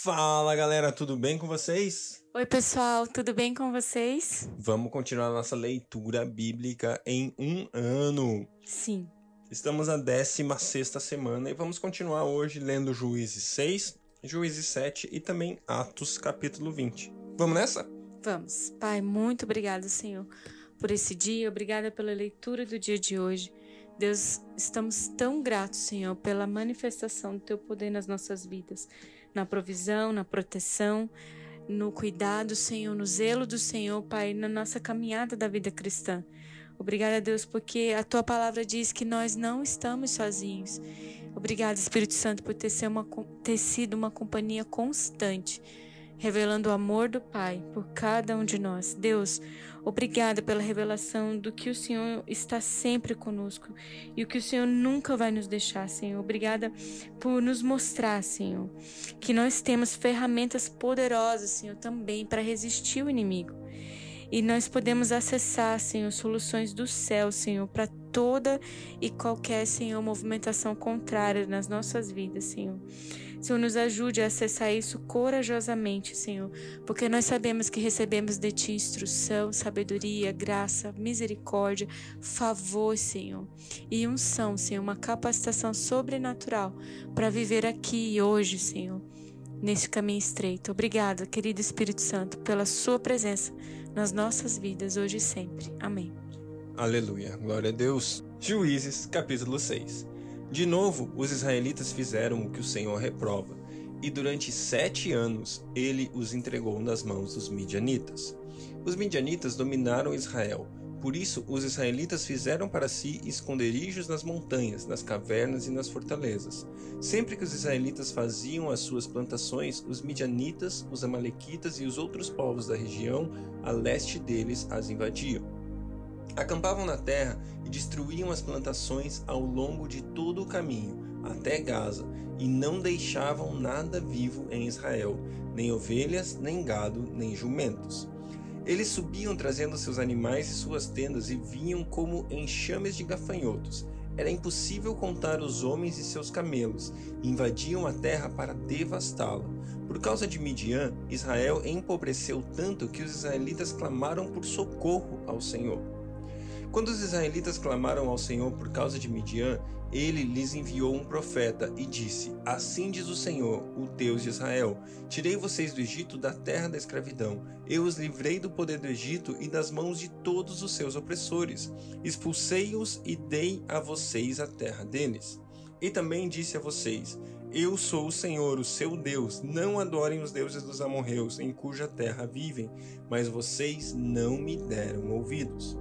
Fala galera, tudo bem com vocês? Oi, pessoal, tudo bem com vocês? Vamos continuar nossa leitura bíblica em um ano. Sim. Estamos na 16 semana e vamos continuar hoje lendo Juízes 6, Juízes 7 e também Atos capítulo 20. Vamos nessa? Vamos. Pai, muito obrigado, Senhor, por esse dia. Obrigada pela leitura do dia de hoje. Deus, estamos tão gratos, Senhor, pela manifestação do teu poder nas nossas vidas, na provisão, na proteção, no cuidado, Senhor, no zelo do Senhor, Pai, na nossa caminhada da vida cristã. Obrigada, Deus, porque a tua palavra diz que nós não estamos sozinhos. Obrigada, Espírito Santo, por ter, ser uma, ter sido uma companhia constante revelando o amor do Pai por cada um de nós. Deus, obrigada pela revelação do que o Senhor está sempre conosco e o que o Senhor nunca vai nos deixar, Senhor. Obrigada por nos mostrar, Senhor, que nós temos ferramentas poderosas, Senhor, também para resistir o inimigo. E nós podemos acessar, Senhor, soluções do céu, Senhor, para toda e qualquer, Senhor, movimentação contrária nas nossas vidas, Senhor. Senhor, nos ajude a acessar isso corajosamente, Senhor, porque nós sabemos que recebemos de Ti instrução, sabedoria, graça, misericórdia, favor, Senhor, e unção, Senhor, uma capacitação sobrenatural para viver aqui e hoje, Senhor, nesse caminho estreito. Obrigada, querido Espírito Santo, pela Sua presença nas nossas vidas, hoje e sempre. Amém. Aleluia. Glória a Deus. Juízes, capítulo 6. De novo, os israelitas fizeram o que o Senhor reprova, e durante sete anos ele os entregou nas mãos dos midianitas. Os midianitas dominaram Israel, por isso os israelitas fizeram para si esconderijos nas montanhas, nas cavernas e nas fortalezas. Sempre que os israelitas faziam as suas plantações, os midianitas, os amalequitas e os outros povos da região a leste deles as invadiam. Acampavam na terra e destruíam as plantações ao longo de todo o caminho, até Gaza, e não deixavam nada vivo em Israel, nem ovelhas, nem gado, nem jumentos. Eles subiam trazendo seus animais e suas tendas e vinham como enxames de gafanhotos. Era impossível contar os homens e seus camelos, e invadiam a terra para devastá-la. Por causa de Midian, Israel empobreceu tanto que os israelitas clamaram por socorro ao Senhor. Quando os israelitas clamaram ao Senhor por causa de Midian, ele lhes enviou um profeta e disse: Assim diz o Senhor, o Deus de Israel: Tirei vocês do Egito, da terra da escravidão. Eu os livrei do poder do Egito e das mãos de todos os seus opressores. Expulsei-os e dei a vocês a terra deles. E também disse a vocês: Eu sou o Senhor, o seu Deus. Não adorem os deuses dos amorreus, em cuja terra vivem, mas vocês não me deram ouvidos.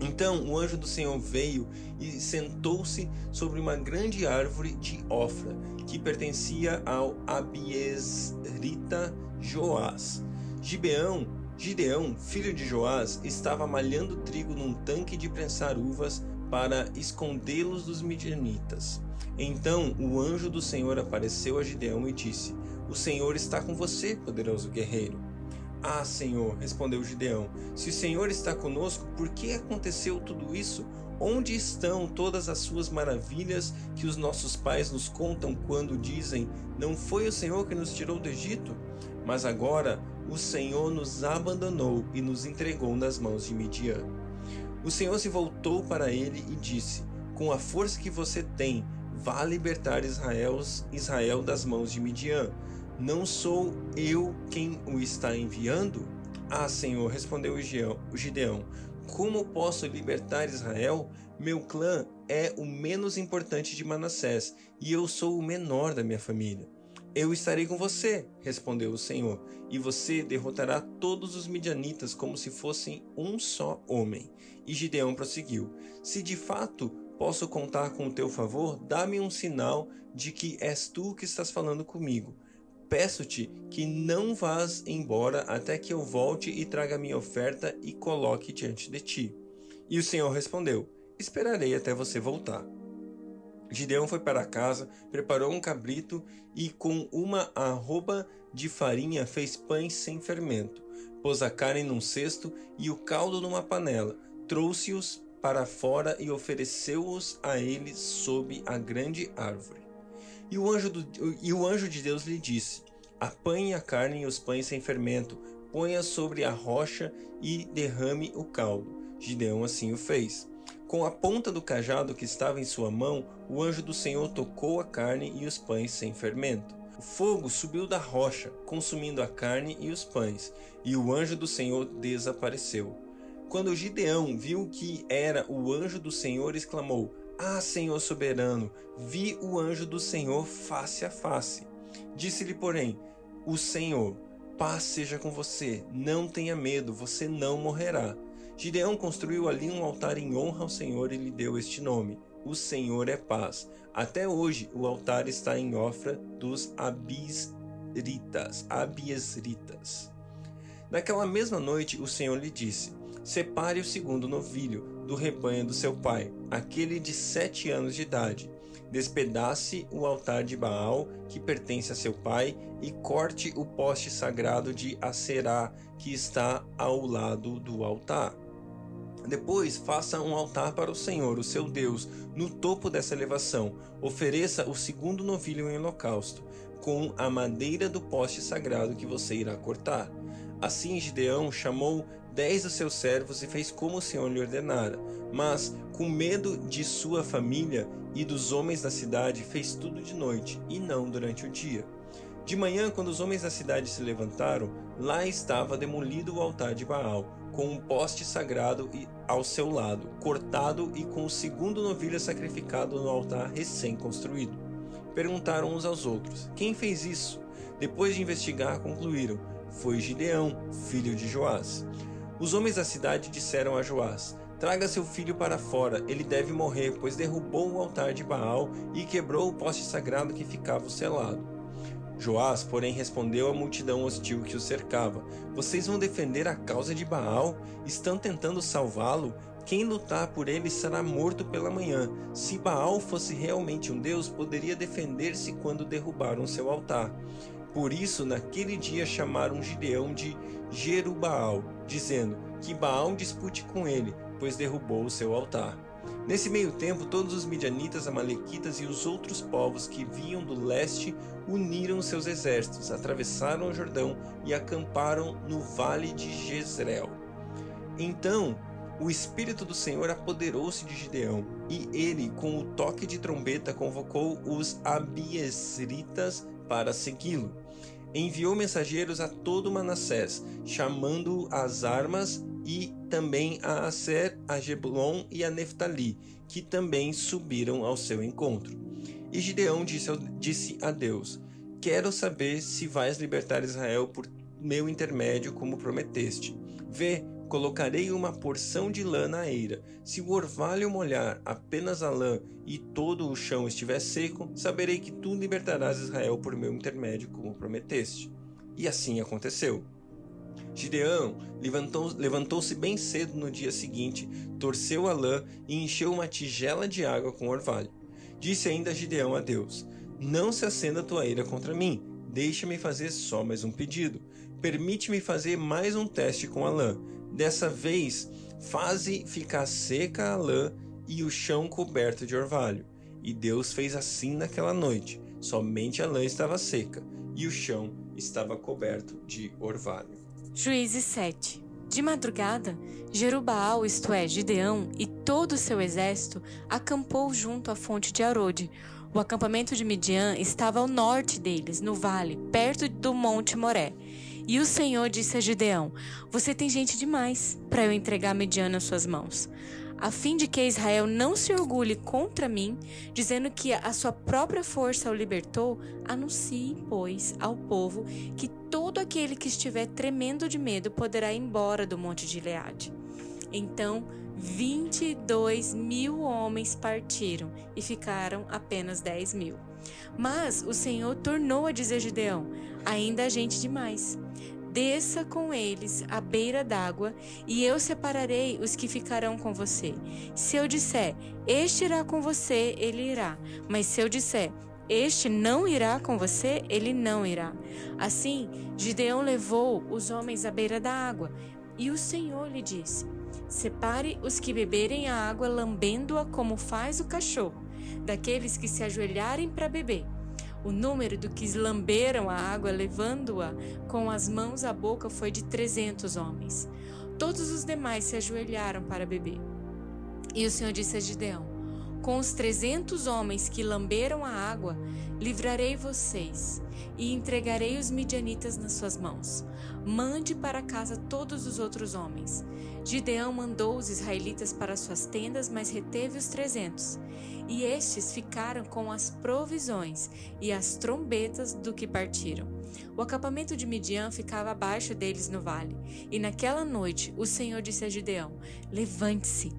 Então o anjo do Senhor veio e sentou-se sobre uma grande árvore de Ofra, que pertencia ao Abiesrita Joás. Gibeão, Gideão, filho de Joás, estava malhando trigo num tanque de prensar uvas para escondê-los dos midianitas. Então o anjo do Senhor apareceu a Gideão e disse: O Senhor está com você, poderoso guerreiro. Ah, Senhor, respondeu Gideão, se o Senhor está conosco, por que aconteceu tudo isso? Onde estão todas as suas maravilhas que os nossos pais nos contam quando dizem: Não foi o Senhor que nos tirou do Egito? Mas agora o Senhor nos abandonou e nos entregou nas mãos de Midian. O Senhor se voltou para ele e disse: Com a força que você tem, vá libertar Israel, Israel das mãos de Midian. Não sou eu quem o está enviando? Ah, Senhor, respondeu o Gideão. Como posso libertar Israel? Meu clã é o menos importante de Manassés e eu sou o menor da minha família. Eu estarei com você, respondeu o Senhor, e você derrotará todos os midianitas como se fossem um só homem. E Gideão prosseguiu: Se de fato posso contar com o teu favor, dá-me um sinal de que és tu que estás falando comigo peço-te que não vás embora até que eu volte e traga minha oferta e coloque diante de ti. E o Senhor respondeu: Esperarei até você voltar. Gideão foi para casa, preparou um cabrito e, com uma arroba de farinha, fez pães sem fermento. Pôs a carne num cesto e o caldo numa panela. Trouxe-os para fora e ofereceu-os a ele sob a grande árvore. E o anjo, do, e o anjo de Deus lhe disse: Apanhe a carne e os pães sem fermento, ponha sobre a rocha e derrame o caldo. Gideão assim o fez. Com a ponta do cajado que estava em sua mão, o anjo do Senhor tocou a carne e os pães sem fermento. O fogo subiu da rocha, consumindo a carne e os pães, e o anjo do Senhor desapareceu. Quando Gideão viu que era o anjo do Senhor, exclamou: Ah, Senhor soberano, vi o anjo do Senhor face a face. Disse-lhe, porém, o Senhor: Paz seja com você, não tenha medo, você não morrerá. Gideão construiu ali um altar em honra ao Senhor e lhe deu este nome: O Senhor é paz. Até hoje, o altar está em Ofra dos Abisritas. Abiesritas. Naquela mesma noite, o Senhor lhe disse: Separe o segundo novilho do rebanho do seu pai, aquele de sete anos de idade despedace o altar de Baal que pertence a seu pai e corte o poste sagrado de Aserá que está ao lado do altar. Depois faça um altar para o Senhor, o seu Deus, no topo dessa elevação. Ofereça o segundo novilho em holocausto, com a madeira do poste sagrado que você irá cortar. Assim Gideão chamou dez dos seus servos e fez como o Senhor lhe ordenara. Mas, com medo de sua família e dos homens da cidade, fez tudo de noite e não durante o dia. De manhã, quando os homens da cidade se levantaram, lá estava demolido o altar de Baal, com um poste sagrado ao seu lado, cortado e com o segundo novilho sacrificado no altar recém-construído. Perguntaram uns aos outros: Quem fez isso? Depois de investigar, concluíram: Foi Gideão, filho de Joás. Os homens da cidade disseram a Joás: Traga seu filho para fora, ele deve morrer, pois derrubou o altar de Baal e quebrou o poste sagrado que ficava selado. Joás, porém, respondeu à multidão hostil que o cercava: Vocês vão defender a causa de Baal? Estão tentando salvá-lo? Quem lutar por ele será morto pela manhã. Se Baal fosse realmente um deus, poderia defender-se quando derrubaram seu altar. Por isso, naquele dia chamaram Gideão de Jerubaal, dizendo que Baal dispute com ele, pois derrubou o seu altar. Nesse meio tempo, todos os midianitas, amalequitas e os outros povos que vinham do leste uniram seus exércitos, atravessaram o Jordão e acamparam no vale de Jezreel. Então, o Espírito do Senhor apoderou-se de Gideão, e ele, com o toque de trombeta, convocou os abiesritas para segui-lo. Enviou mensageiros a todo Manassés, chamando as armas e também a Aser, a Jebulon e a Neftali, que também subiram ao seu encontro. E Gideão disse, disse a Deus: Quero saber se vais libertar Israel por meu intermédio, como prometeste. Vê, Colocarei uma porção de lã na eira. Se o orvalho molhar apenas a lã e todo o chão estiver seco, saberei que tu libertarás Israel por meu intermédio, como prometeste. E assim aconteceu. Gideão levantou-se levantou bem cedo no dia seguinte, torceu a lã e encheu uma tigela de água com orvalho. Disse ainda Gideão a Deus: Não se acenda tua ira contra mim, deixa-me fazer só mais um pedido. Permite-me fazer mais um teste com a lã. Dessa vez, faze ficar seca a lã e o chão coberto de orvalho. E Deus fez assim naquela noite. Somente a lã estava seca e o chão estava coberto de orvalho. Juízes 7 De madrugada, Jerubaal, isto é, Gideão, e todo o seu exército acampou junto à fonte de Arode. O acampamento de Midian estava ao norte deles, no vale, perto do monte Moré. E o Senhor disse a Gideão: Você tem gente demais para eu entregar Midian nas suas mãos. A fim de que Israel não se orgulhe contra mim, dizendo que a sua própria força o libertou, anuncie, pois, ao povo que todo aquele que estiver tremendo de medo poderá ir embora do monte de Gileade. Então, 22 mil homens partiram e ficaram apenas 10 mil. Mas o Senhor tornou a dizer a Gideão: ainda há gente demais. Desça com eles à beira d'água, e eu separarei os que ficarão com você. Se eu disser, este irá com você, ele irá. Mas se eu disser, este não irá com você, ele não irá. Assim, Gideão levou os homens à beira da água, e o Senhor lhe disse: Separe os que beberem a água lambendo-a como faz o cachorro, daqueles que se ajoelharem para beber. O número do que lamberam a água, levando-a com as mãos à boca, foi de trezentos homens. Todos os demais se ajoelharam para beber. E o Senhor disse a Gideão: Com os trezentos homens que lamberam a água, livrarei vocês e entregarei os midianitas nas suas mãos. Mande para casa todos os outros homens. Gideão mandou os israelitas para suas tendas, mas reteve os trezentos. E estes ficaram com as provisões e as trombetas do que partiram. O acampamento de Midian ficava abaixo deles no vale. E naquela noite o Senhor disse a Gideão: Levante-se,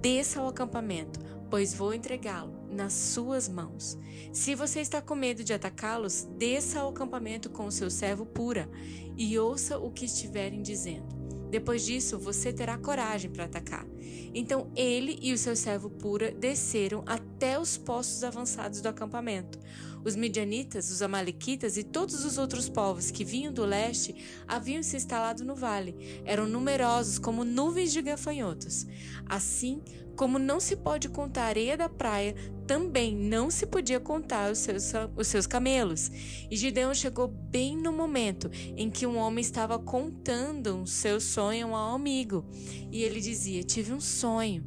desça ao acampamento, pois vou entregá-lo nas suas mãos. Se você está com medo de atacá-los, desça ao acampamento com o seu servo pura e ouça o que estiverem dizendo. Depois disso, você terá coragem para atacar. Então ele e o seu servo Pura desceram até os postos avançados do acampamento. Os midianitas, os amalequitas e todos os outros povos que vinham do leste haviam se instalado no vale. Eram numerosos como nuvens de gafanhotos. Assim como não se pode contar a areia da praia, também não se podia contar os seus, os seus camelos. E Gideão chegou bem no momento em que um homem estava contando um seu sonho ao amigo. E ele dizia: Tive um sonho.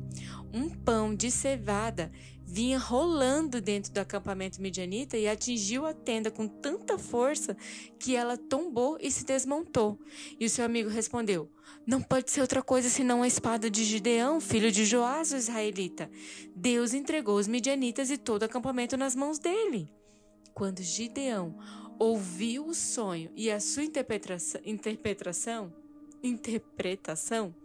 Um pão de cevada vinha rolando dentro do acampamento midianita e atingiu a tenda com tanta força que ela tombou e se desmontou. E o seu amigo respondeu: Não pode ser outra coisa senão a espada de Gideão, filho de Joás, o israelita. Deus entregou os midianitas e todo o acampamento nas mãos dele. Quando Gideão ouviu o sonho e a sua interpretação, interpretação, interpretação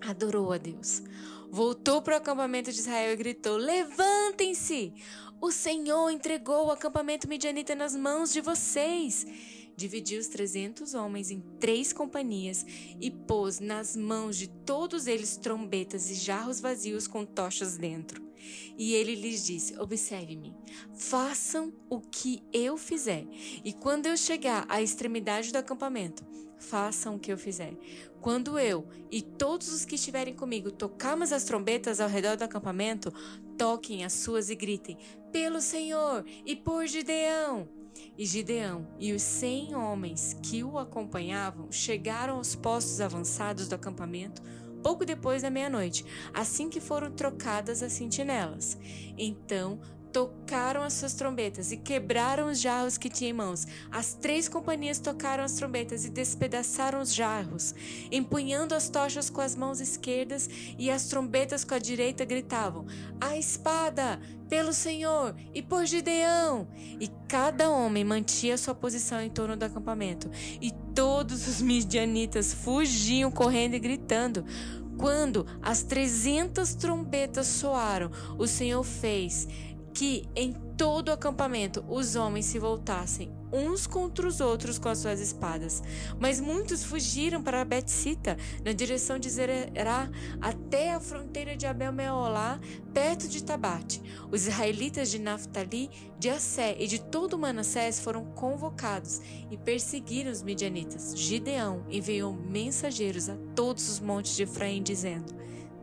adorou a Deus voltou para o acampamento de Israel e gritou: Levantem-se! O Senhor entregou o acampamento midianita nas mãos de vocês. Dividiu os trezentos homens em três companhias e pôs nas mãos de todos eles trombetas e jarros vazios com tochas dentro. E ele lhes disse: Observe-me, façam o que eu fizer, e quando eu chegar à extremidade do acampamento, façam o que eu fizer. Quando eu e todos os que estiverem comigo tocarmos as trombetas ao redor do acampamento, toquem as suas e gritem: Pelo Senhor e por Gideão! E Gideão e os cem homens que o acompanhavam chegaram aos postos avançados do acampamento pouco depois da meia-noite, assim que foram trocadas as sentinelas. Então tocaram as suas trombetas e quebraram os jarros que tinham em mãos. As três companhias tocaram as trombetas e despedaçaram os jarros, empunhando as tochas com as mãos esquerdas e as trombetas com a direita gritavam: A espada! Pelo Senhor e por Gideão! E cada homem mantinha sua posição em torno do acampamento, e todos os midianitas fugiam correndo e gritando. Quando as trezentas trombetas soaram, o Senhor fez que em todo o acampamento os homens se voltassem uns contra os outros com as suas espadas. Mas muitos fugiram para Betsita, na direção de Zerá, até a fronteira de Abel-Meolá, perto de Tabate. Os israelitas de Naphtali, de Assé e de todo Manassés foram convocados e perseguiram os midianitas. Gideão enviou mensageiros a todos os montes de Efraim, dizendo: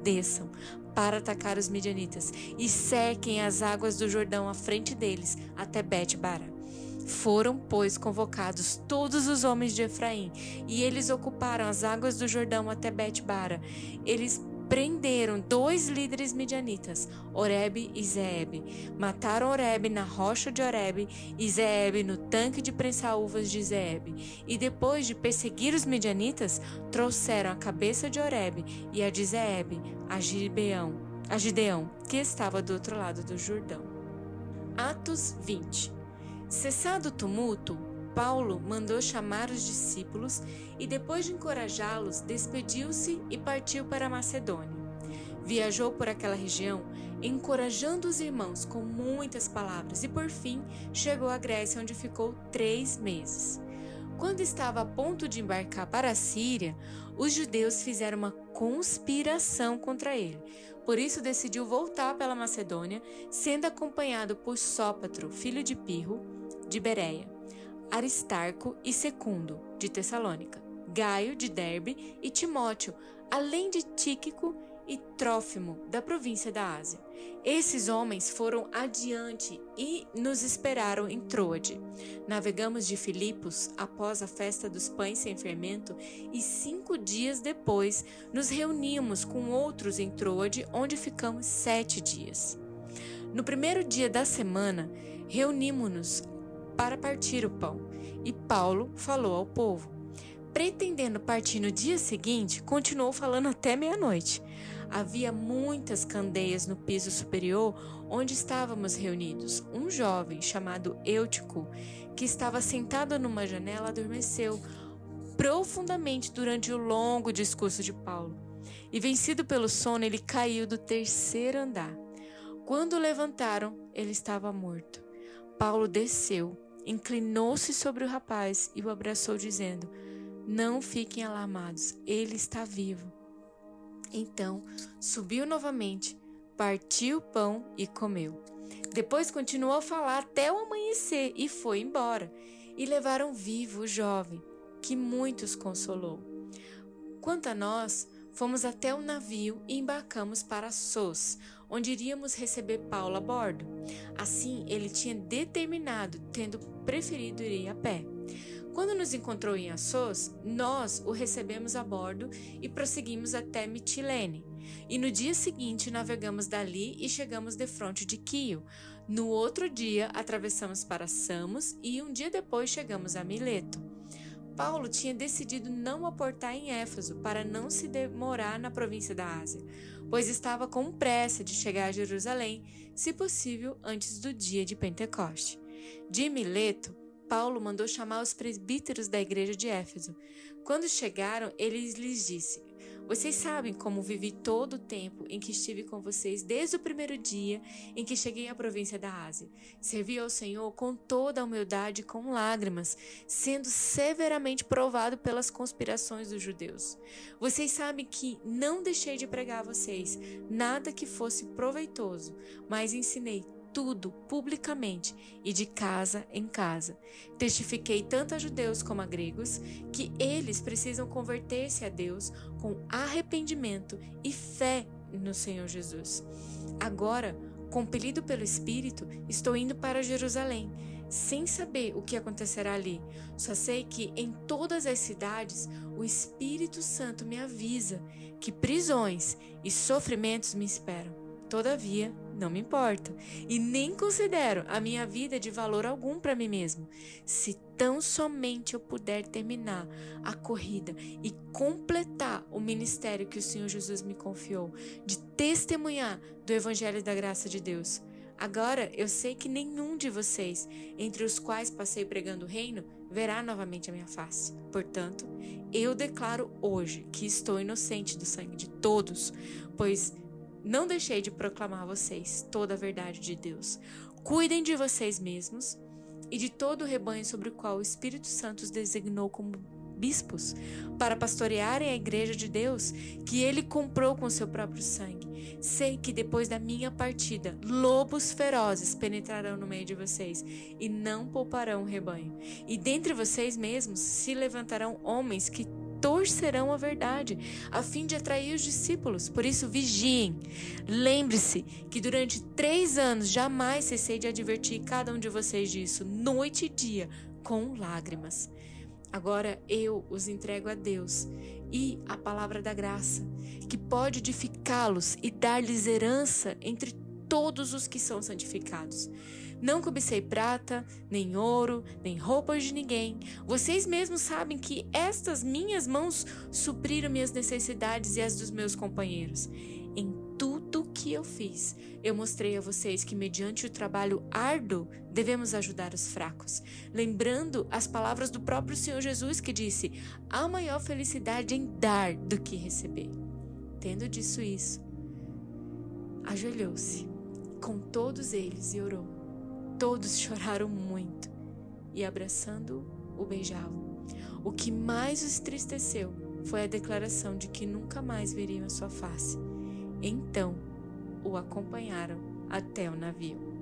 Desçam, para atacar os midianitas e sequem as águas do Jordão à frente deles até Bet-Bara. Foram, pois, convocados todos os homens de Efraim, e eles ocuparam as águas do Jordão até Bet-Bara. Eles prenderam dois líderes midianitas, Oreb e Zeeb. Mataram Oreb na rocha de Oreb e Zeeb no tanque de prensar uvas de Zeeb. E depois de perseguir os midianitas, trouxeram a cabeça de Oreb e a de Zeeb a Gibeão, a Gideão, que estava do outro lado do Jordão. Atos 20 Cessado o tumulto, Paulo mandou chamar os discípulos e, depois de encorajá-los, despediu-se e partiu para Macedônia. Viajou por aquela região, encorajando os irmãos com muitas palavras e, por fim, chegou à Grécia, onde ficou três meses. Quando estava a ponto de embarcar para a Síria, os judeus fizeram uma conspiração contra ele. Por isso decidiu voltar pela Macedônia, sendo acompanhado por Sópatro, filho de Pirro, de Bereia. Aristarco e Secundo, de Tessalônica, Gaio, de Derbe e Timóteo, além de Tíquico e Trófimo, da província da Ásia. Esses homens foram adiante e nos esperaram em Troade. Navegamos de Filipos após a festa dos pães sem fermento e cinco dias depois nos reunimos com outros em Troade, onde ficamos sete dias. No primeiro dia da semana, reunimos-nos para partir o pão e Paulo falou ao povo. Pretendendo partir no dia seguinte, continuou falando até meia-noite. Havia muitas candeias no piso superior onde estávamos reunidos. Um jovem chamado Eutico, que estava sentado numa janela, adormeceu profundamente durante o longo discurso de Paulo. E vencido pelo sono, ele caiu do terceiro andar. Quando o levantaram, ele estava morto. Paulo desceu, inclinou-se sobre o rapaz e o abraçou, dizendo: Não fiquem alarmados, ele está vivo. Então subiu novamente, partiu o pão e comeu. Depois continuou a falar até o amanhecer e foi embora. E levaram vivo o jovem, que muitos consolou. Quanto a nós, fomos até o navio e embarcamos para Sos, onde iríamos receber Paulo a bordo. Assim, ele tinha determinado, tendo preferido ir a pé. Quando nos encontrou em Assos, nós o recebemos a bordo e prosseguimos até Mitilene. E no dia seguinte navegamos dali e chegamos de fronte de Quio. No outro dia atravessamos para Samos e um dia depois chegamos a Mileto. Paulo tinha decidido não aportar em Éfeso para não se demorar na província da Ásia, pois estava com pressa de chegar a Jerusalém, se possível antes do dia de Pentecoste. De Mileto, Paulo mandou chamar os presbíteros da igreja de Éfeso. Quando chegaram, ele lhes disse: Vocês sabem como vivi todo o tempo em que estive com vocês, desde o primeiro dia em que cheguei à província da Ásia. Servi ao Senhor com toda a humildade e com lágrimas, sendo severamente provado pelas conspirações dos judeus. Vocês sabem que não deixei de pregar a vocês nada que fosse proveitoso, mas ensinei tudo publicamente e de casa em casa. Testifiquei tanto a judeus como a gregos que eles precisam converter-se a Deus com arrependimento e fé no Senhor Jesus. Agora, compelido pelo Espírito, estou indo para Jerusalém, sem saber o que acontecerá ali. Só sei que em todas as cidades o Espírito Santo me avisa que prisões e sofrimentos me esperam. Todavia, não me importa e nem considero a minha vida de valor algum para mim mesmo. Se tão somente eu puder terminar a corrida e completar o ministério que o Senhor Jesus me confiou, de testemunhar do Evangelho da graça de Deus. Agora eu sei que nenhum de vocês, entre os quais passei pregando o reino, verá novamente a minha face. Portanto, eu declaro hoje que estou inocente do sangue de todos, pois não deixei de proclamar a vocês toda a verdade de Deus. Cuidem de vocês mesmos e de todo o rebanho sobre o qual o Espírito Santo os designou como bispos, para pastorearem a igreja de Deus que ele comprou com seu próprio sangue. Sei que depois da minha partida, lobos ferozes penetrarão no meio de vocês e não pouparão o rebanho. E dentre vocês mesmos se levantarão homens que torcerão a verdade, a fim de atrair os discípulos. Por isso, vigiem. Lembre-se que durante três anos jamais cessei de advertir cada um de vocês disso, noite e dia, com lágrimas. Agora eu os entrego a Deus e a palavra da graça, que pode edificá-los e dar-lhes herança entre todos os que são santificados. Não cobicei prata, nem ouro, nem roupas de ninguém. Vocês mesmos sabem que estas minhas mãos supriram minhas necessidades e as dos meus companheiros. Em tudo que eu fiz, eu mostrei a vocês que, mediante o trabalho árduo, devemos ajudar os fracos. Lembrando as palavras do próprio Senhor Jesus que disse: há maior felicidade em dar do que receber. Tendo dito isso, ajoelhou-se com todos eles e orou. Todos choraram muito e, abraçando, o beijavam. O que mais os entristeceu foi a declaração de que nunca mais veriam a sua face. Então, o acompanharam até o navio.